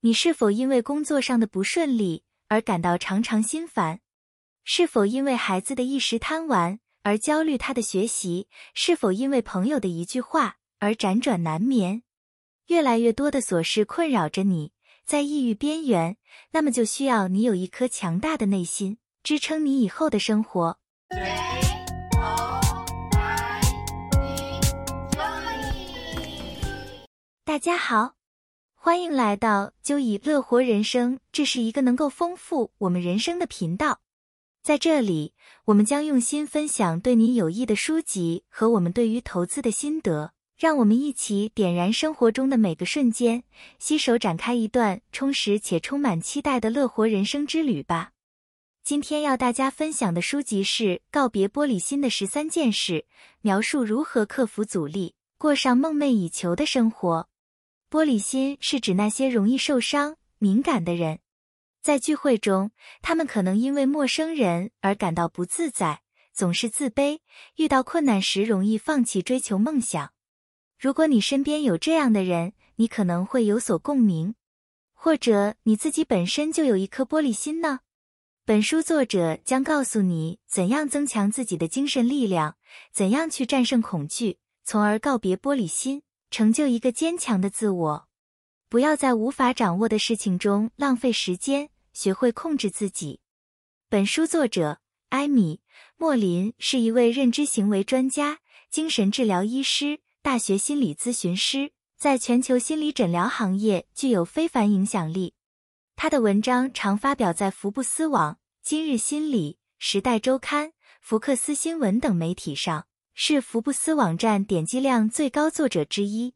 你是否因为工作上的不顺利而感到常常心烦？是否因为孩子的一时贪玩而焦虑他的学习？是否因为朋友的一句话而辗转难眠？越来越多的琐事困扰着你，在抑郁边缘，那么就需要你有一颗强大的内心，支撑你以后的生活。大家好。欢迎来到就以乐活人生，这是一个能够丰富我们人生的频道。在这里，我们将用心分享对你有益的书籍和我们对于投资的心得，让我们一起点燃生活中的每个瞬间，携手展开一段充实且充满期待的乐活人生之旅吧。今天要大家分享的书籍是《告别玻璃心的十三件事》，描述如何克服阻力，过上梦寐以求的生活。玻璃心是指那些容易受伤、敏感的人，在聚会中，他们可能因为陌生人而感到不自在，总是自卑，遇到困难时容易放弃追求梦想。如果你身边有这样的人，你可能会有所共鸣，或者你自己本身就有一颗玻璃心呢？本书作者将告诉你怎样增强自己的精神力量，怎样去战胜恐惧，从而告别玻璃心。成就一个坚强的自我，不要在无法掌握的事情中浪费时间，学会控制自己。本书作者艾米·莫林是一位认知行为专家、精神治疗医师、大学心理咨询师，在全球心理诊疗行业具有非凡影响力。他的文章常发表在福布斯网、今日心理、时代周刊、福克斯新闻等媒体上。是福布斯网站点击量最高作者之一。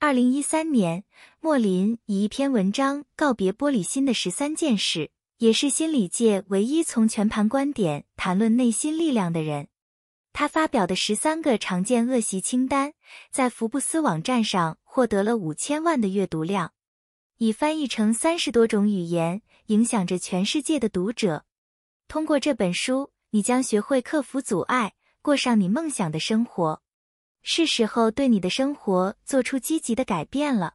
二零一三年，莫林以一篇文章告别玻璃心的十三件事，也是心理界唯一从全盘观点谈论内心力量的人。他发表的十三个常见恶习清单，在福布斯网站上获得了五千万的阅读量，已翻译成三十多种语言，影响着全世界的读者。通过这本书，你将学会克服阻碍。过上你梦想的生活，是时候对你的生活做出积极的改变了。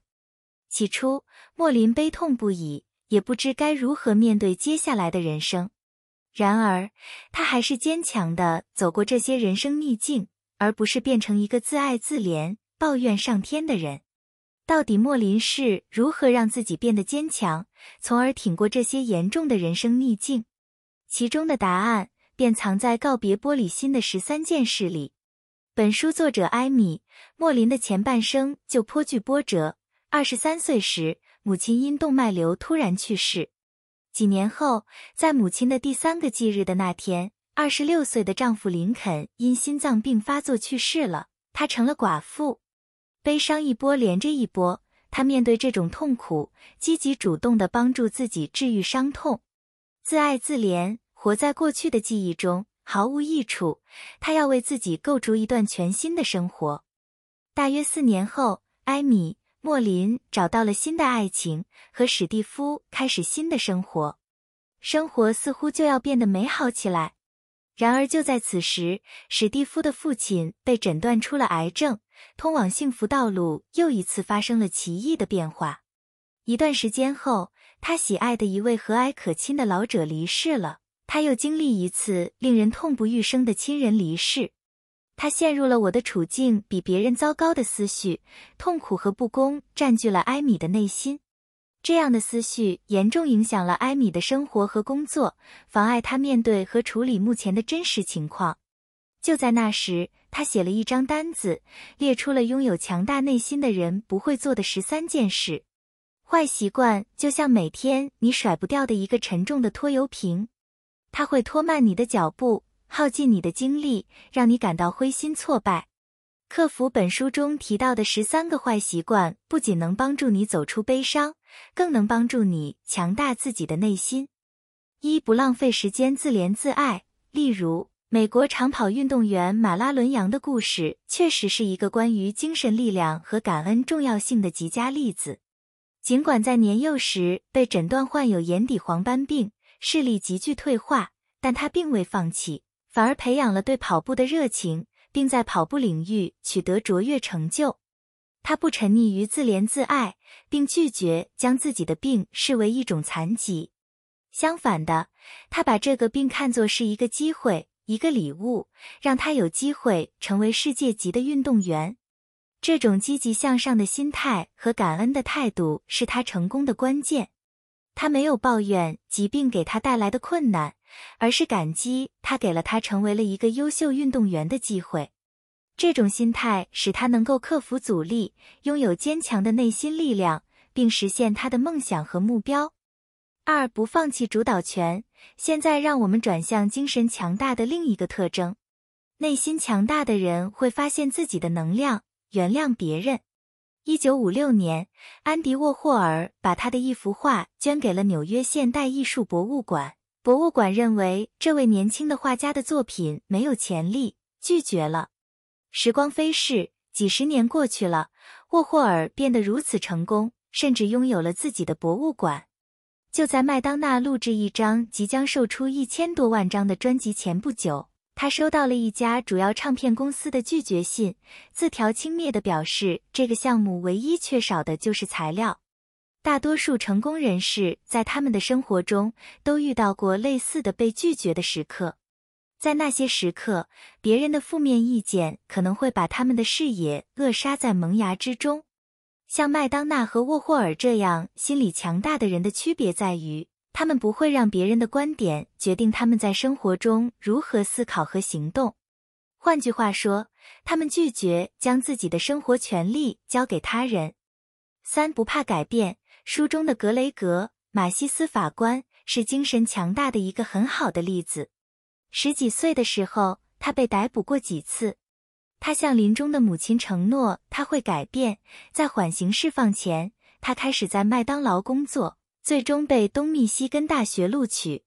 起初，莫林悲痛不已，也不知该如何面对接下来的人生。然而，他还是坚强的走过这些人生逆境，而不是变成一个自爱自怜、抱怨上天的人。到底莫林是如何让自己变得坚强，从而挺过这些严重的人生逆境？其中的答案。便藏在告别玻璃心的十三件事里。本书作者艾米·莫林的前半生就颇具波折。二十三岁时，母亲因动脉瘤突然去世。几年后，在母亲的第三个忌日的那天，二十六岁的丈夫林肯因心脏病发作去世了。她成了寡妇，悲伤一波连着一波。她面对这种痛苦，积极主动地帮助自己治愈伤痛，自爱自怜。活在过去的记忆中毫无益处，他要为自己构筑一段全新的生活。大约四年后，艾米·莫林找到了新的爱情，和史蒂夫开始新的生活，生活似乎就要变得美好起来。然而就在此时，史蒂夫的父亲被诊断出了癌症，通往幸福道路又一次发生了奇异的变化。一段时间后，他喜爱的一位和蔼可亲的老者离世了。他又经历一次令人痛不欲生的亲人离世，他陷入了我的处境比别人糟糕的思绪，痛苦和不公占据了艾米的内心。这样的思绪严重影响了艾米的生活和工作，妨碍他面对和处理目前的真实情况。就在那时，他写了一张单子，列出了拥有强大内心的人不会做的十三件事。坏习惯就像每天你甩不掉的一个沉重的拖油瓶。它会拖慢你的脚步，耗尽你的精力，让你感到灰心挫败。克服本书中提到的十三个坏习惯，不仅能帮助你走出悲伤，更能帮助你强大自己的内心。一不浪费时间自怜自爱。例如，美国长跑运动员马拉伦扬的故事，确实是一个关于精神力量和感恩重要性的极佳例子。尽管在年幼时被诊断患有眼底黄斑病。视力急剧退化，但他并未放弃，反而培养了对跑步的热情，并在跑步领域取得卓越成就。他不沉溺于自怜自爱，并拒绝将自己的病视为一种残疾。相反的，他把这个病看作是一个机会，一个礼物，让他有机会成为世界级的运动员。这种积极向上的心态和感恩的态度是他成功的关键。他没有抱怨疾病给他带来的困难，而是感激他给了他成为了一个优秀运动员的机会。这种心态使他能够克服阻力，拥有坚强的内心力量，并实现他的梦想和目标。二、不放弃主导权。现在让我们转向精神强大的另一个特征：内心强大的人会发现自己的能量，原谅别人。一九五六年，安迪沃霍尔把他的一幅画捐给了纽约现代艺术博物馆。博物馆认为这位年轻的画家的作品没有潜力，拒绝了。时光飞逝，几十年过去了，沃霍尔变得如此成功，甚至拥有了自己的博物馆。就在麦当娜录制一张即将售出一千多万张的专辑前不久，他收到了一家主要唱片公司的拒绝信，字条轻蔑地表示，这个项目唯一缺少的就是材料。大多数成功人士在他们的生活中都遇到过类似的被拒绝的时刻。在那些时刻，别人的负面意见可能会把他们的视野扼杀在萌芽之中。像麦当娜和沃霍尔这样心理强大的人的区别在于，他们不会让别人的观点决定他们在生活中如何思考和行动。换句话说，他们拒绝将自己的生活权利交给他人。三不怕改变。书中的格雷格·马西斯法官是精神强大的一个很好的例子。十几岁的时候，他被逮捕过几次。他向临终的母亲承诺他会改变。在缓刑释放前，他开始在麦当劳工作，最终被东密西根大学录取。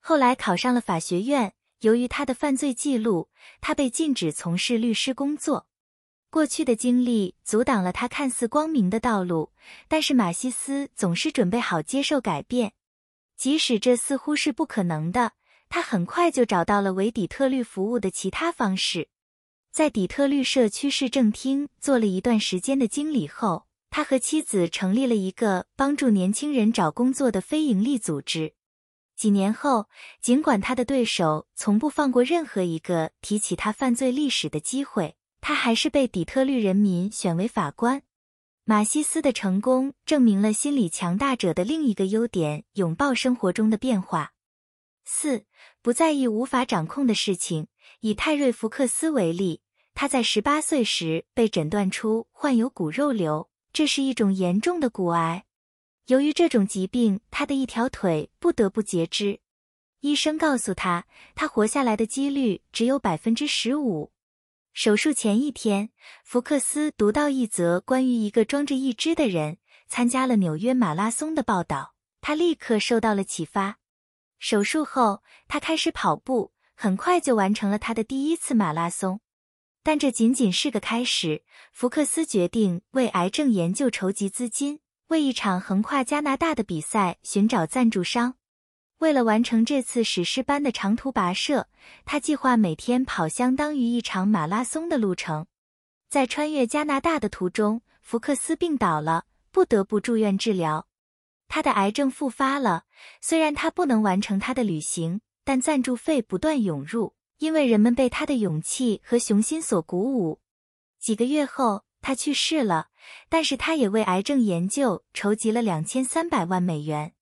后来考上了法学院。由于他的犯罪记录，他被禁止从事律师工作。过去的经历阻挡了他看似光明的道路，但是马西斯总是准备好接受改变，即使这似乎是不可能的。他很快就找到了为底特律服务的其他方式。在底特律社区市政厅做了一段时间的经理后，他和妻子成立了一个帮助年轻人找工作的非营利组织。几年后，尽管他的对手从不放过任何一个提起他犯罪历史的机会，他还是被底特律人民选为法官。马西斯的成功证明了心理强大者的另一个优点：拥抱生活中的变化。四不在意无法掌控的事情。以泰瑞·福克斯为例，他在十八岁时被诊断出患有骨肉瘤，这是一种严重的骨癌。由于这种疾病，他的一条腿不得不截肢。医生告诉他，他活下来的几率只有百分之十五。手术前一天，福克斯读到一则关于一个装着义肢的人参加了纽约马拉松的报道，他立刻受到了启发。手术后，他开始跑步，很快就完成了他的第一次马拉松。但这仅仅是个开始。福克斯决定为癌症研究筹集资金，为一场横跨加拿大的比赛寻找赞助商。为了完成这次史诗般的长途跋涉，他计划每天跑相当于一场马拉松的路程。在穿越加拿大的途中，福克斯病倒了，不得不住院治疗。他的癌症复发了，虽然他不能完成他的旅行，但赞助费不断涌入，因为人们被他的勇气和雄心所鼓舞。几个月后，他去世了，但是他也为癌症研究筹集了两千三百万美元。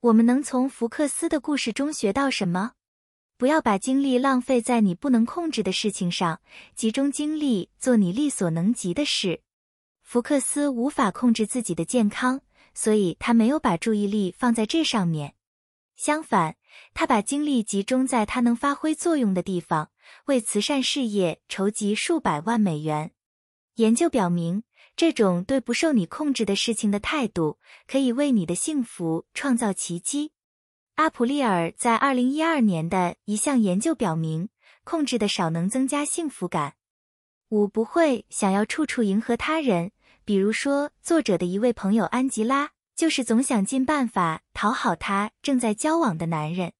我们能从福克斯的故事中学到什么？不要把精力浪费在你不能控制的事情上，集中精力做你力所能及的事。福克斯无法控制自己的健康。所以他没有把注意力放在这上面，相反，他把精力集中在他能发挥作用的地方，为慈善事业筹集数百万美元。研究表明，这种对不受你控制的事情的态度，可以为你的幸福创造奇迹。阿普利尔在二零一二年的一项研究表明，控制的少能增加幸福感。五不会想要处处迎合他人。比如说，作者的一位朋友安吉拉，就是总想尽办法讨好他正在交往的男人。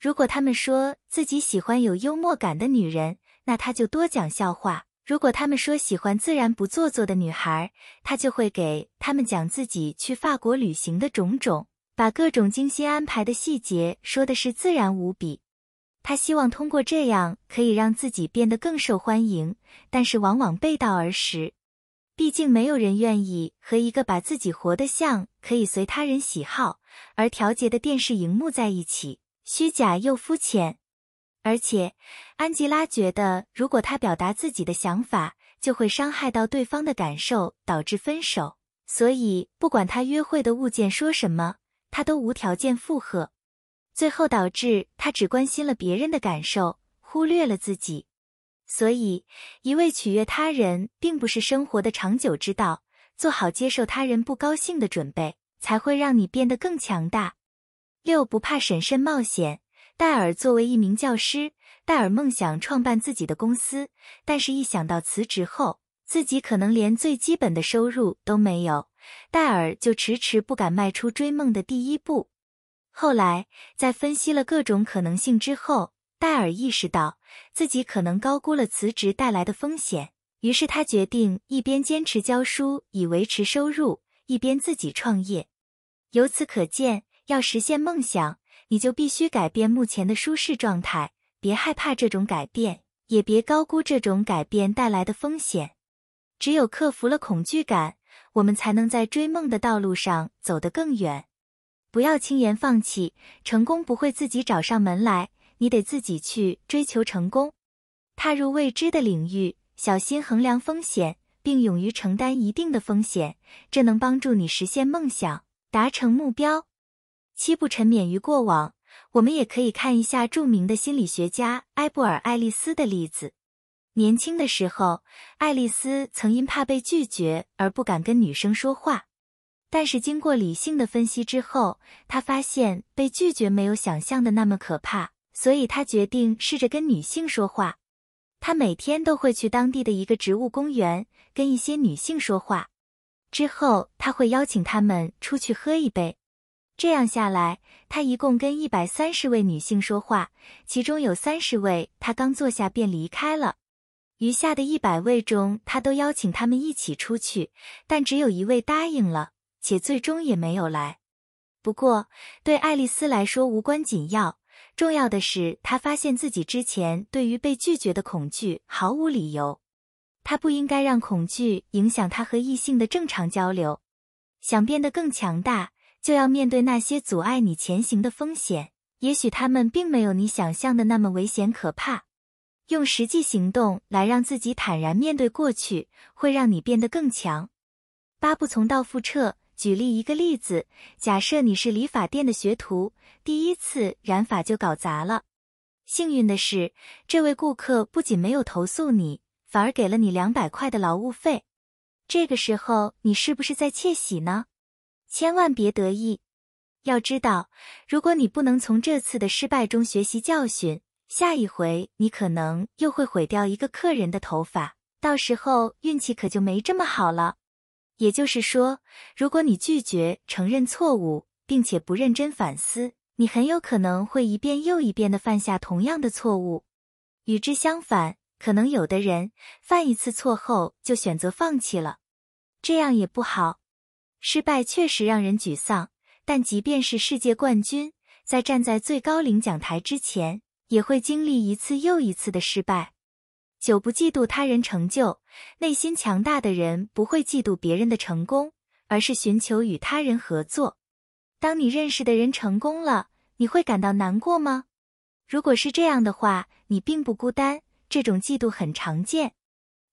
如果他们说自己喜欢有幽默感的女人，那他就多讲笑话，如果他们说喜欢自然不做作的女孩，他就会给他们讲自己去法国旅行的种种，把各种精心安排的细节说的是自然无比。他希望通过这样可以让自己变得更受欢迎，但是往往背道而驰。毕竟没有人愿意和一个把自己活得像可以随他人喜好而调节的电视荧幕在一起，虚假又肤浅。而且，安吉拉觉得，如果他表达自己的想法，就会伤害到对方的感受，导致分手。所以，不管他约会的物件说什么，他都无条件附和。最后导致他只关心了别人的感受，忽略了自己。所以，一味取悦他人，并不是生活的长久之道。做好接受他人不高兴的准备，才会让你变得更强大。六，不怕审慎冒险。戴尔作为一名教师，戴尔梦想创办自己的公司，但是，一想到辞职后自己可能连最基本的收入都没有，戴尔就迟迟不敢迈出追梦的第一步。后来，在分析了各种可能性之后，戴尔意识到自己可能高估了辞职带来的风险，于是他决定一边坚持教书以维持收入，一边自己创业。由此可见，要实现梦想。你就必须改变目前的舒适状态，别害怕这种改变，也别高估这种改变带来的风险。只有克服了恐惧感，我们才能在追梦的道路上走得更远。不要轻言放弃，成功不会自己找上门来，你得自己去追求成功。踏入未知的领域，小心衡量风险，并勇于承担一定的风险，这能帮助你实现梦想，达成目标。七不沉湎于过往，我们也可以看一下著名的心理学家埃布尔·爱丽丝的例子。年轻的时候，爱丽丝曾因怕被拒绝而不敢跟女生说话，但是经过理性的分析之后，她发现被拒绝没有想象的那么可怕，所以他决定试着跟女性说话。他每天都会去当地的一个植物公园跟一些女性说话，之后他会邀请她们出去喝一杯。这样下来，他一共跟一百三十位女性说话，其中有三十位他刚坐下便离开了，余下的一百位中，他都邀请他们一起出去，但只有一位答应了，且最终也没有来。不过对爱丽丝来说无关紧要，重要的是他发现自己之前对于被拒绝的恐惧毫无理由，他不应该让恐惧影响他和异性的正常交流，想变得更强大。就要面对那些阻碍你前行的风险，也许他们并没有你想象的那么危险可怕。用实际行动来让自己坦然面对过去，会让你变得更强。八不从道复彻。举例一个例子，假设你是理发店的学徒，第一次染发就搞砸了。幸运的是，这位顾客不仅没有投诉你，反而给了你两百块的劳务费。这个时候，你是不是在窃喜呢？千万别得意，要知道，如果你不能从这次的失败中学习教训，下一回你可能又会毁掉一个客人的头发，到时候运气可就没这么好了。也就是说，如果你拒绝承认错误，并且不认真反思，你很有可能会一遍又一遍的犯下同样的错误。与之相反，可能有的人犯一次错后就选择放弃了，这样也不好。失败确实让人沮丧，但即便是世界冠军，在站在最高领奖台之前，也会经历一次又一次的失败。九不嫉妒他人成就，内心强大的人不会嫉妒别人的成功，而是寻求与他人合作。当你认识的人成功了，你会感到难过吗？如果是这样的话，你并不孤单，这种嫉妒很常见。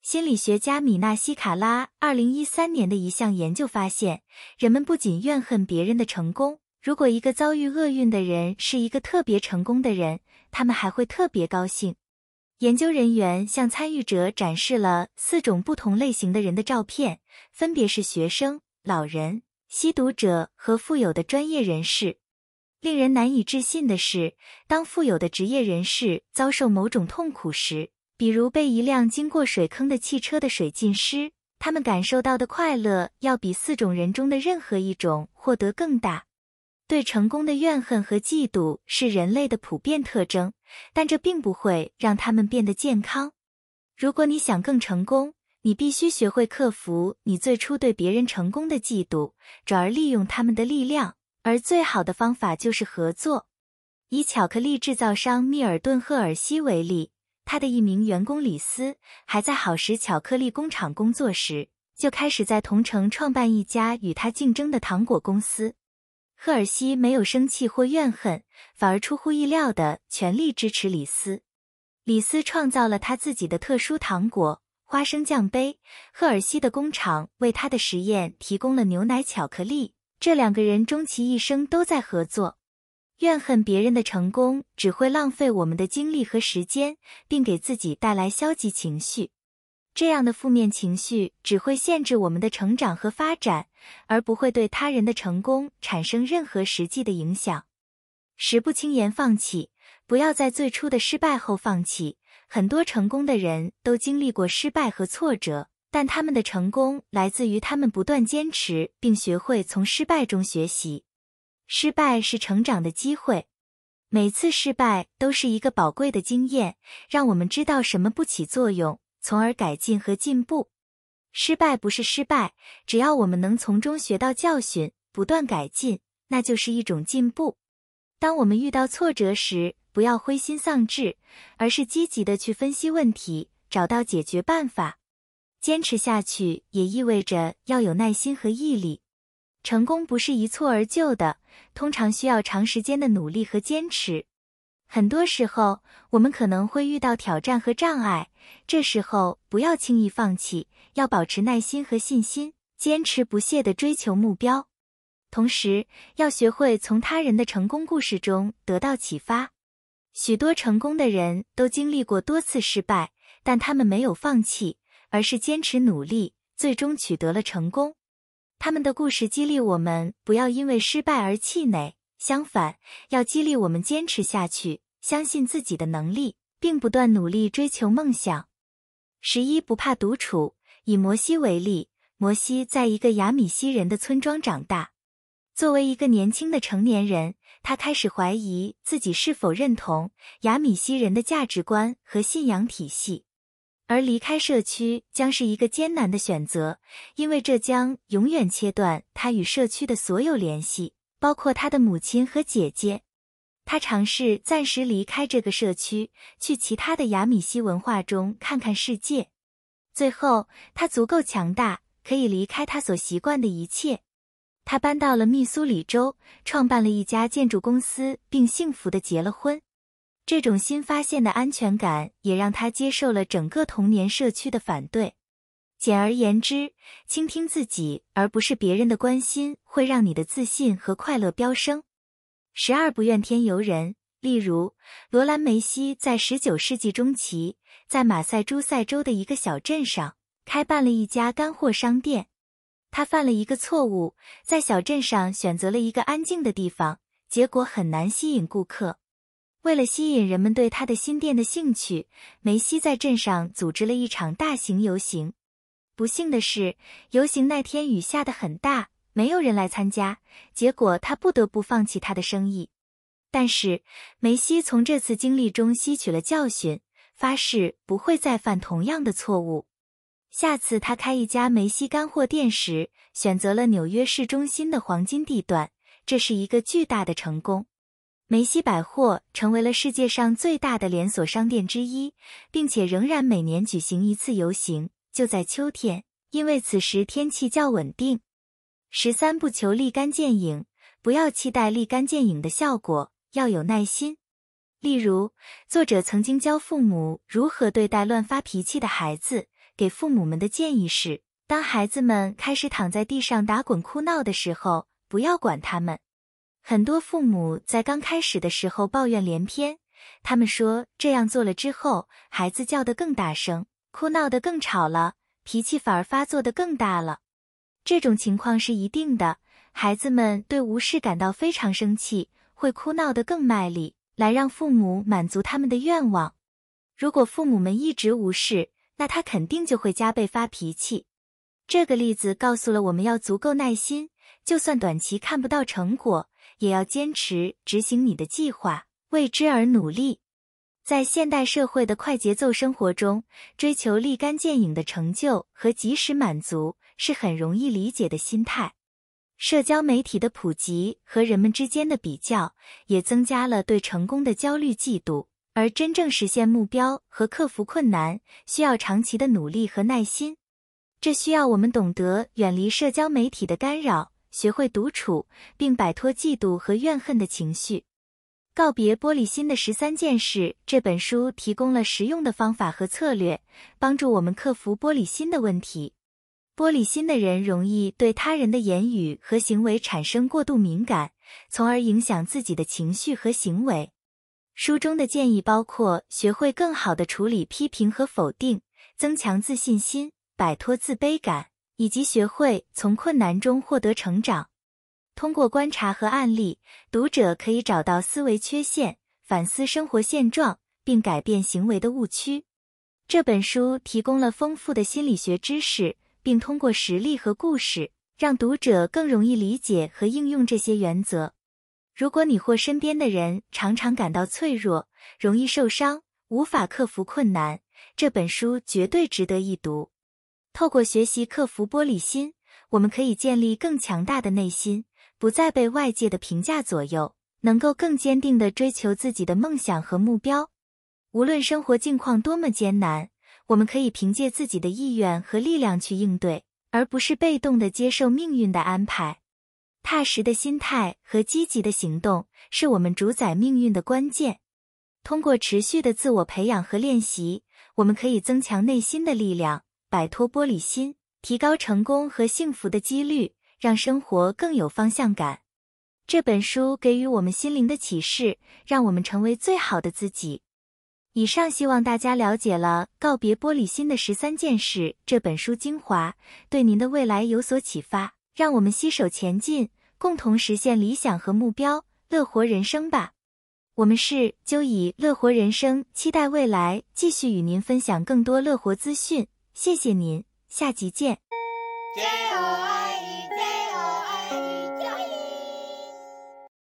心理学家米纳西卡拉二零一三年的一项研究发现，人们不仅怨恨别人的成功，如果一个遭遇厄运的人是一个特别成功的人，他们还会特别高兴。研究人员向参与者展示了四种不同类型的人的照片，分别是学生、老人、吸毒者和富有的专业人士。令人难以置信的是，当富有的职业人士遭受某种痛苦时，比如被一辆经过水坑的汽车的水浸湿，他们感受到的快乐要比四种人中的任何一种获得更大。对成功的怨恨和嫉妒是人类的普遍特征，但这并不会让他们变得健康。如果你想更成功，你必须学会克服你最初对别人成功的嫉妒，转而利用他们的力量。而最好的方法就是合作。以巧克力制造商密尔顿·赫尔西为例，他的一名员工李斯还在好时巧克力工厂工作时，就开始在同城创办一家与他竞争的糖果公司。赫尔西没有生气或怨恨，反而出乎意料的全力支持李斯。李斯创造了他自己的特殊糖果——花生酱杯，赫尔西的工厂为他的实验提供了牛奶巧克力。这两个人终其一生都在合作。怨恨别人的成功只会浪费我们的精力和时间，并给自己带来消极情绪。这样的负面情绪只会限制我们的成长和发展，而不会对他人的成功产生任何实际的影响。十不轻言放弃，不要在最初的失败后放弃。很多成功的人都经历过失败和挫折，但他们的成功来自于他们不断坚持，并学会从失败中学习。失败是成长的机会，每次失败都是一个宝贵的经验，让我们知道什么不起作用，从而改进和进步。失败不是失败，只要我们能从中学到教训，不断改进，那就是一种进步。当我们遇到挫折时，不要灰心丧志，而是积极的去分析问题，找到解决办法。坚持下去也意味着要有耐心和毅力。成功不是一蹴而就的，通常需要长时间的努力和坚持。很多时候，我们可能会遇到挑战和障碍，这时候不要轻易放弃，要保持耐心和信心，坚持不懈地追求目标。同时，要学会从他人的成功故事中得到启发。许多成功的人都经历过多次失败，但他们没有放弃，而是坚持努力，最终取得了成功。他们的故事激励我们不要因为失败而气馁，相反，要激励我们坚持下去，相信自己的能力，并不断努力追求梦想。十一不怕独处。以摩西为例，摩西在一个亚米西人的村庄长大。作为一个年轻的成年人，他开始怀疑自己是否认同亚米西人的价值观和信仰体系。而离开社区将是一个艰难的选择，因为这将永远切断他与社区的所有联系，包括他的母亲和姐姐。他尝试暂时离开这个社区，去其他的亚米西文化中看看世界。最后，他足够强大，可以离开他所习惯的一切。他搬到了密苏里州，创办了一家建筑公司，并幸福的结了婚。这种新发现的安全感也让他接受了整个童年社区的反对。简而言之，倾听自己而不是别人的关心，会让你的自信和快乐飙升。十二不怨天尤人。例如，罗兰·梅西在十九世纪中期，在马赛诸塞州的一个小镇上开办了一家干货商店。他犯了一个错误，在小镇上选择了一个安静的地方，结果很难吸引顾客。为了吸引人们对他的新店的兴趣，梅西在镇上组织了一场大型游行。不幸的是，游行那天雨下得很大，没有人来参加，结果他不得不放弃他的生意。但是，梅西从这次经历中吸取了教训，发誓不会再犯同样的错误。下次他开一家梅西干货店时，选择了纽约市中心的黄金地段，这是一个巨大的成功。梅西百货成为了世界上最大的连锁商店之一，并且仍然每年举行一次游行，就在秋天，因为此时天气较稳定。十三不求立竿见影，不要期待立竿见影的效果，要有耐心。例如，作者曾经教父母如何对待乱发脾气的孩子，给父母们的建议是：当孩子们开始躺在地上打滚哭闹的时候，不要管他们。很多父母在刚开始的时候抱怨连篇，他们说这样做了之后，孩子叫得更大声，哭闹得更吵了，脾气反而发作得更大了。这种情况是一定的，孩子们对无视感到非常生气，会哭闹得更卖力，来让父母满足他们的愿望。如果父母们一直无视，那他肯定就会加倍发脾气。这个例子告诉了我们要足够耐心，就算短期看不到成果。也要坚持执行你的计划，为之而努力。在现代社会的快节奏生活中，追求立竿见影的成就和及时满足是很容易理解的心态。社交媒体的普及和人们之间的比较，也增加了对成功的焦虑、嫉妒。而真正实现目标和克服困难，需要长期的努力和耐心。这需要我们懂得远离社交媒体的干扰，学会独处，并摆脱嫉妒和怨恨的情绪。告别玻璃心的十三件事这本书提供了实用的方法和策略，帮助我们克服玻璃心的问题。玻璃心的人容易对他人的言语和行为产生过度敏感，从而影响自己的情绪和行为。书中的建议包括学会更好的处理批评和否定，增强自信心，摆脱自卑感，以及学会从困难中获得成长。通过观察和案例，读者可以找到思维缺陷，反思生活现状，并改变行为的误区。这本书提供了丰富的心理学知识。并通过实例和故事，让读者更容易理解和应用这些原则。如果你或身边的人常常感到脆弱、容易受伤、无法克服困难，这本书绝对值得一读。透过学习克服玻璃心，我们可以建立更强大的内心，不再被外界的评价左右，能够更坚定地追求自己的梦想和目标。无论生活境况多么艰难。我们可以凭借自己的意愿和力量去应对，而不是被动地接受命运的安排。踏实的心态和积极的行动是我们主宰命运的关键。通过持续的自我培养和练习，我们可以增强内心的力量，摆脱玻璃心，提高成功和幸福的几率，让生活更有方向感。这本书给予我们心灵的启示，让我们成为最好的自己。以上希望大家了解了《告别玻璃心的十三件事》这本书精华，对您的未来有所启发。让我们携手前进，共同实现理想和目标，乐活人生吧！我们是就以乐活人生，期待未来继续与您分享更多乐活资讯。谢谢您，下集见。加油！